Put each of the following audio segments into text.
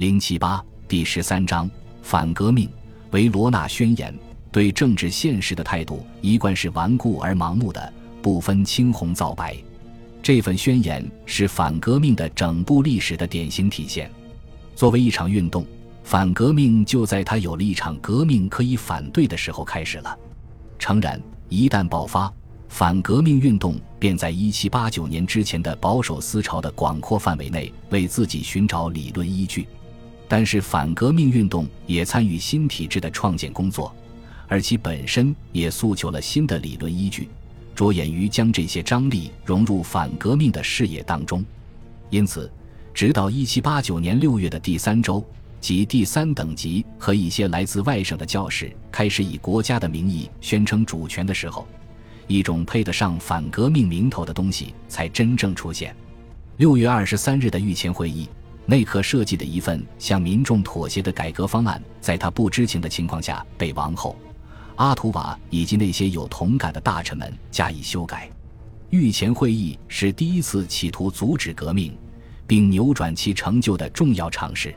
零七八第十三章反革命维罗纳宣言对政治现实的态度一贯是顽固而盲目的，不分青红皂白。这份宣言是反革命的整部历史的典型体现。作为一场运动，反革命就在他有了一场革命可以反对的时候开始了。诚然，一旦爆发，反革命运动便在一七八九年之前的保守思潮的广阔范围内为自己寻找理论依据。但是反革命运动也参与新体制的创建工作，而其本身也诉求了新的理论依据，着眼于将这些张力融入反革命的事业当中。因此，直到一七八九年六月的第三周，即第三等级和一些来自外省的教士开始以国家的名义宣称主权的时候，一种配得上反革命名头的东西才真正出现。六月二十三日的御前会议。内阁设计的一份向民众妥协的改革方案，在他不知情的情况下被王后阿图瓦以及那些有同感的大臣们加以修改。御前会议是第一次企图阻止革命，并扭转其成就的重要尝试。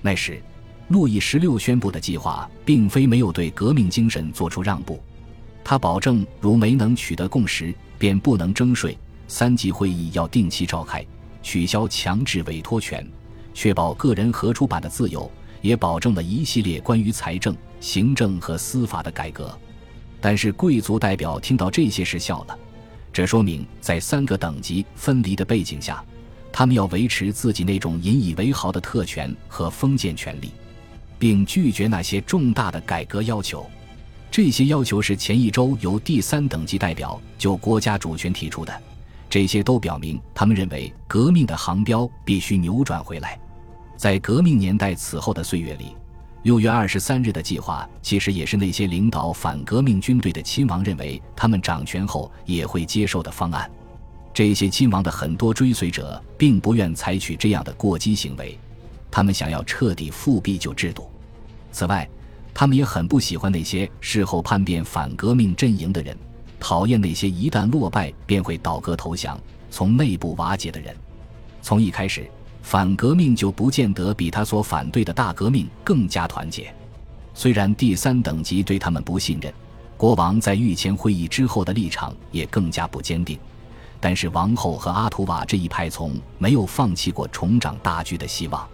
那时，路易十六宣布的计划并非没有对革命精神做出让步，他保证如没能取得共识，便不能征税。三级会议要定期召开，取消强制委托权。确保个人合出版的自由，也保证了一系列关于财政、行政和司法的改革。但是贵族代表听到这些事笑了，这说明在三个等级分离的背景下，他们要维持自己那种引以为豪的特权和封建权力，并拒绝那些重大的改革要求。这些要求是前一周由第三等级代表就国家主权提出的，这些都表明他们认为革命的航标必须扭转回来。在革命年代此后的岁月里，六月二十三日的计划其实也是那些领导反革命军队的亲王认为他们掌权后也会接受的方案。这些亲王的很多追随者并不愿采取这样的过激行为，他们想要彻底复辟旧制度。此外，他们也很不喜欢那些事后叛变反革命阵营的人，讨厌那些一旦落败便会倒戈投降、从内部瓦解的人。从一开始。反革命就不见得比他所反对的大革命更加团结。虽然第三等级对他们不信任，国王在御前会议之后的立场也更加不坚定，但是王后和阿图瓦这一派从没有放弃过重掌大局的希望。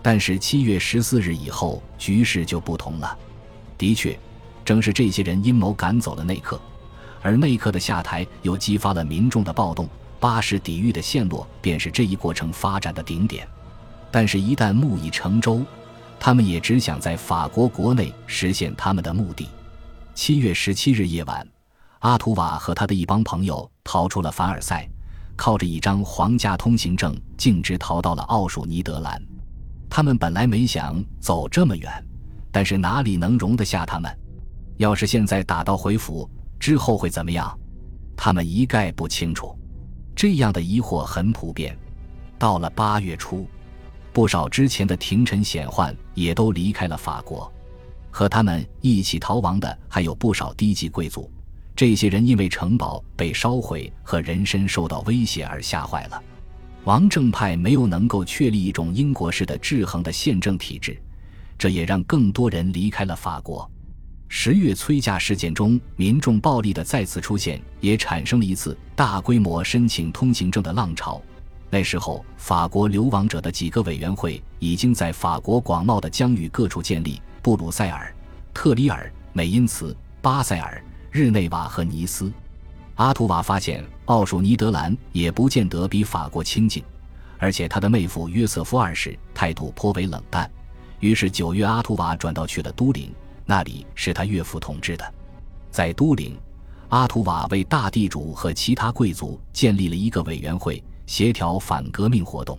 但是七月十四日以后，局势就不同了。的确，正是这些人阴谋赶走了内克，而内克的下台又激发了民众的暴动。巴士底狱的陷落便是这一过程发展的顶点，但是，一旦木已成舟，他们也只想在法国国内实现他们的目的。七月十七日夜晚，阿图瓦和他的一帮朋友逃出了凡尔赛，靠着一张皇家通行证，径直逃到了奥数尼德兰。他们本来没想走这么远，但是哪里能容得下他们？要是现在打道回府，之后会怎么样？他们一概不清楚。这样的疑惑很普遍。到了八月初，不少之前的廷臣显宦也都离开了法国，和他们一起逃亡的还有不少低级贵族。这些人因为城堡被烧毁和人身受到威胁而吓坏了。王政派没有能够确立一种英国式的制衡的宪政体制，这也让更多人离开了法国。十月催嫁事件中，民众暴力的再次出现，也产生了一次大规模申请通行证的浪潮。那时候，法国流亡者的几个委员会已经在法国广袤的疆域各处建立：布鲁塞尔、特里尔、美因茨、巴塞尔、日内瓦和尼斯。阿图瓦发现奥数尼德兰也不见得比法国清静，而且他的妹夫约瑟夫二世态度颇为冷淡。于是九月，阿图瓦转道去了都灵。那里是他岳父统治的，在都灵，阿图瓦为大地主和其他贵族建立了一个委员会，协调反革命活动。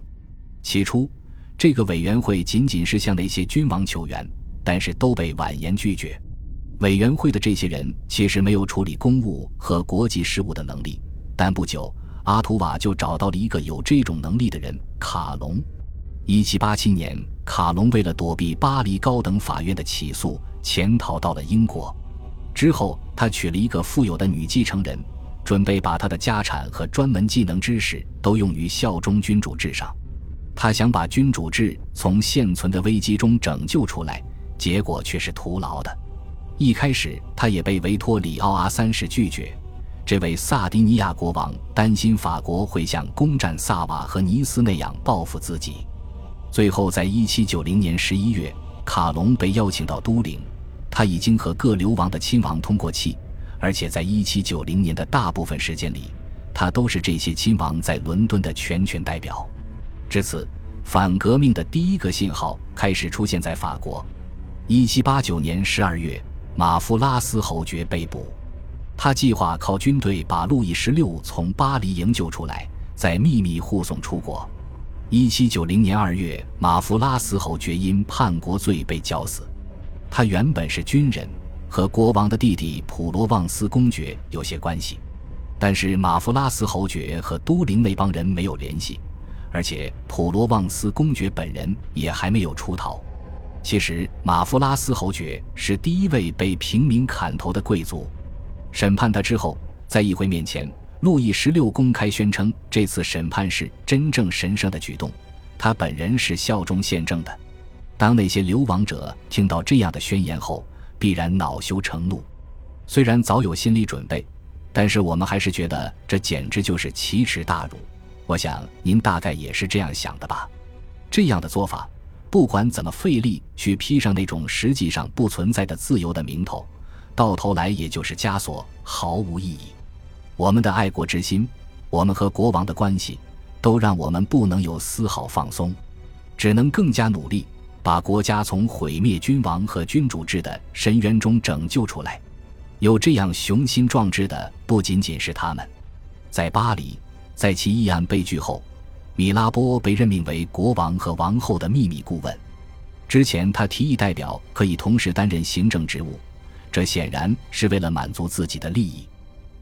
起初，这个委员会仅仅是向那些君王求援，但是都被婉言拒绝。委员会的这些人其实没有处理公务和国际事务的能力，但不久，阿图瓦就找到了一个有这种能力的人——卡隆。一七八七年，卡隆为了躲避巴黎高等法院的起诉。潜逃到了英国，之后他娶了一个富有的女继承人，准备把他的家产和专门技能知识都用于效忠君主制上。他想把君主制从现存的危机中拯救出来，结果却是徒劳的。一开始，他也被维托里奥阿三世拒绝。这位萨迪尼亚国王担心法国会像攻占萨瓦和尼斯那样报复自己。最后，在一七九零年十一月，卡隆被邀请到都灵。他已经和各流亡的亲王通过气，而且在一七九零年的大部分时间里，他都是这些亲王在伦敦的全权代表。至此，反革命的第一个信号开始出现在法国。一七八九年十二月，马夫拉斯侯爵被捕，他计划靠军队把路易十六从巴黎营救出来，再秘密护送出国。一七九零年二月，马夫拉斯侯爵因叛国罪被绞死。他原本是军人，和国王的弟弟普罗旺斯公爵有些关系，但是马夫拉斯侯爵和都灵那帮人没有联系。而且普罗旺斯公爵本人也还没有出逃。其实马夫拉斯侯爵是第一位被平民砍头的贵族。审判他之后，在议会面前，路易十六公开宣称这次审判是真正神圣的举动，他本人是效忠宪政的。当那些流亡者听到这样的宣言后，必然恼羞成怒。虽然早有心理准备，但是我们还是觉得这简直就是奇耻大辱。我想您大概也是这样想的吧？这样的做法，不管怎么费力去披上那种实际上不存在的自由的名头，到头来也就是枷锁，毫无意义。我们的爱国之心，我们和国王的关系，都让我们不能有丝毫放松，只能更加努力，把国家从毁灭君王和君主制的深渊中拯救出来。有这样雄心壮志的，不仅仅是他们，在巴黎。在其议案被拒后，米拉波被任命为国王和王后的秘密顾问。之前，他提议代表可以同时担任行政职务，这显然是为了满足自己的利益。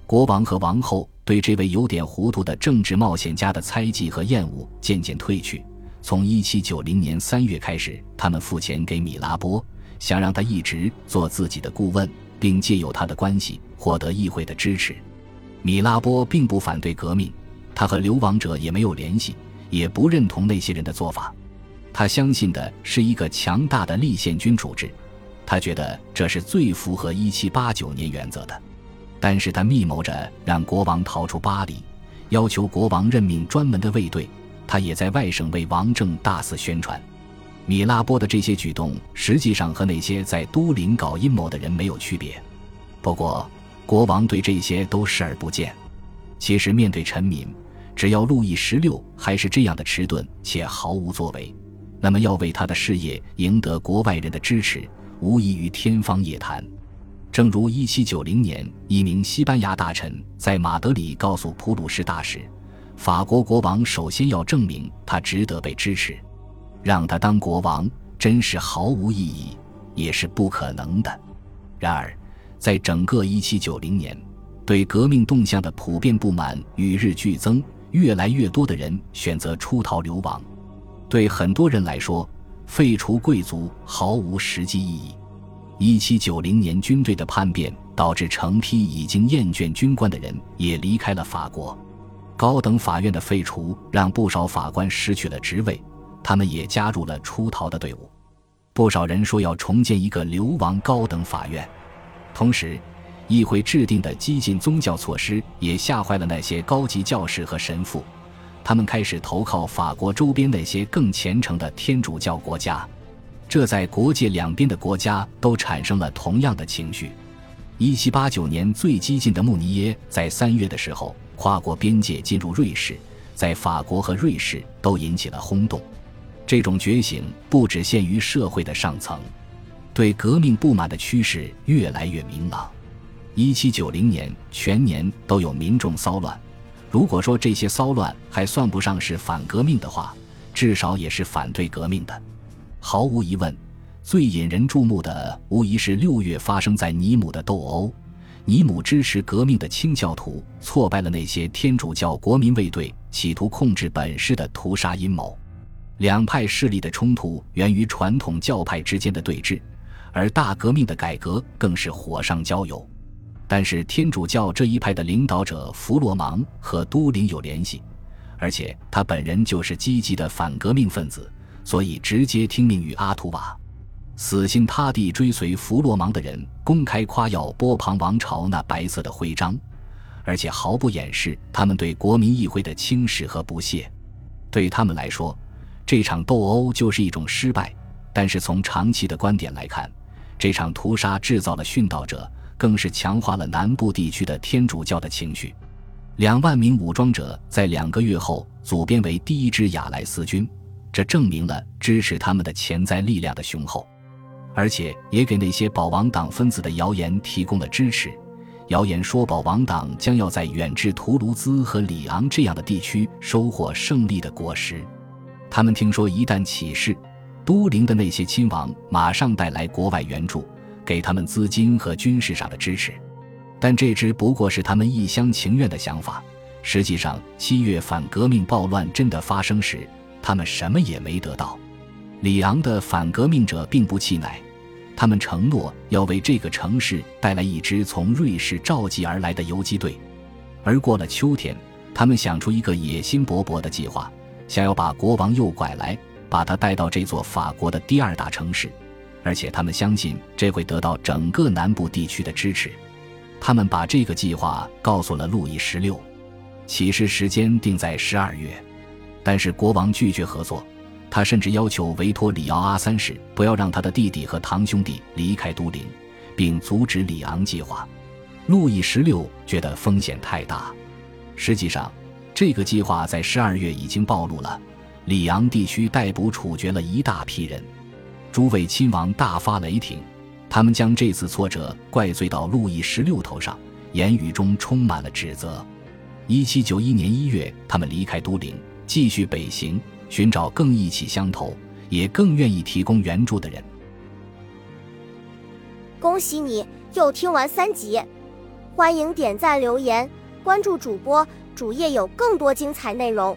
国王和王后对这位有点糊涂的政治冒险家的猜忌和厌恶渐渐褪去。从1790年3月开始，他们付钱给米拉波，想让他一直做自己的顾问，并借由他的关系获得议会的支持。米拉波并不反对革命。他和流亡者也没有联系，也不认同那些人的做法。他相信的是一个强大的立宪君主制，他觉得这是最符合1789年原则的。但是他密谋着让国王逃出巴黎，要求国王任命专门的卫队。他也在外省为王政大肆宣传。米拉波的这些举动实际上和那些在都灵搞阴谋的人没有区别。不过，国王对这些都视而不见。其实，面对臣民。只要路易十六还是这样的迟钝且毫无作为，那么要为他的事业赢得国外人的支持，无异于天方夜谭。正如一七九零年，一名西班牙大臣在马德里告诉普鲁士大使，法国国王首先要证明他值得被支持，让他当国王真是毫无意义，也是不可能的。然而，在整个一七九零年，对革命动向的普遍不满与日俱增。越来越多的人选择出逃流亡，对很多人来说，废除贵族毫无实际意义。一七九零年军队的叛变导致成批已经厌倦军官的人也离开了法国。高等法院的废除让不少法官失去了职位，他们也加入了出逃的队伍。不少人说要重建一个流亡高等法院，同时。议会制定的激进宗教措施也吓坏了那些高级教士和神父，他们开始投靠法国周边那些更虔诚的天主教国家，这在国界两边的国家都产生了同样的情绪。一七八九年，最激进的穆尼耶在三月的时候跨过边界进入瑞士，在法国和瑞士都引起了轰动。这种觉醒不只限于社会的上层，对革命不满的趋势越来越明朗。一七九零年全年都有民众骚乱，如果说这些骚乱还算不上是反革命的话，至少也是反对革命的。毫无疑问，最引人注目的无疑是六月发生在尼姆的斗殴。尼姆支持革命的清教徒挫败了那些天主教国民卫队企图控制本市的屠杀阴谋。两派势力的冲突源于传统教派之间的对峙，而大革命的改革更是火上浇油。但是天主教这一派的领导者弗洛芒和都灵有联系，而且他本人就是积极的反革命分子，所以直接听命于阿图瓦。死心塌地追随弗洛芒的人公开夸耀波旁王朝那白色的徽章，而且毫不掩饰他们对国民议会的轻视和不屑。对他们来说，这场斗殴就是一种失败。但是从长期的观点来看，这场屠杀制造了殉道者，更是强化了南部地区的天主教的情绪。两万名武装者在两个月后组编为第一支雅莱斯军，这证明了支持他们的潜在力量的雄厚。而且也给那些保王党分子的谣言提供了支持。谣言说保王党将要在远至图卢兹和里昂这样的地区收获胜利的果实。他们听说，一旦起事，都灵的那些亲王马上带来国外援助，给他们资金和军事上的支持。但这只不过是他们一厢情愿的想法。实际上，七月反革命暴乱真的发生时，他们什么也没得到。里昂的反革命者并不气馁。他们承诺要为这个城市带来一支从瑞士召集而来的游击队，而过了秋天，他们想出一个野心勃勃的计划，想要把国王诱拐来，把他带到这座法国的第二大城市，而且他们相信这会得到整个南部地区的支持。他们把这个计划告诉了路易十六，起事时间定在十二月，但是国王拒绝合作。他甚至要求维托里奥阿三世不要让他的弟弟和堂兄弟离开都灵，并阻止里昂计划。路易十六觉得风险太大。实际上，这个计划在十二月已经暴露了。里昂地区逮捕处决了一大批人，诸位亲王大发雷霆，他们将这次挫折怪罪到路易十六头上，言语中充满了指责。一七九一年一月，他们离开都灵，继续北行。寻找更意气相投，也更愿意提供援助的人。恭喜你又听完三集，欢迎点赞、留言、关注主播，主页有更多精彩内容。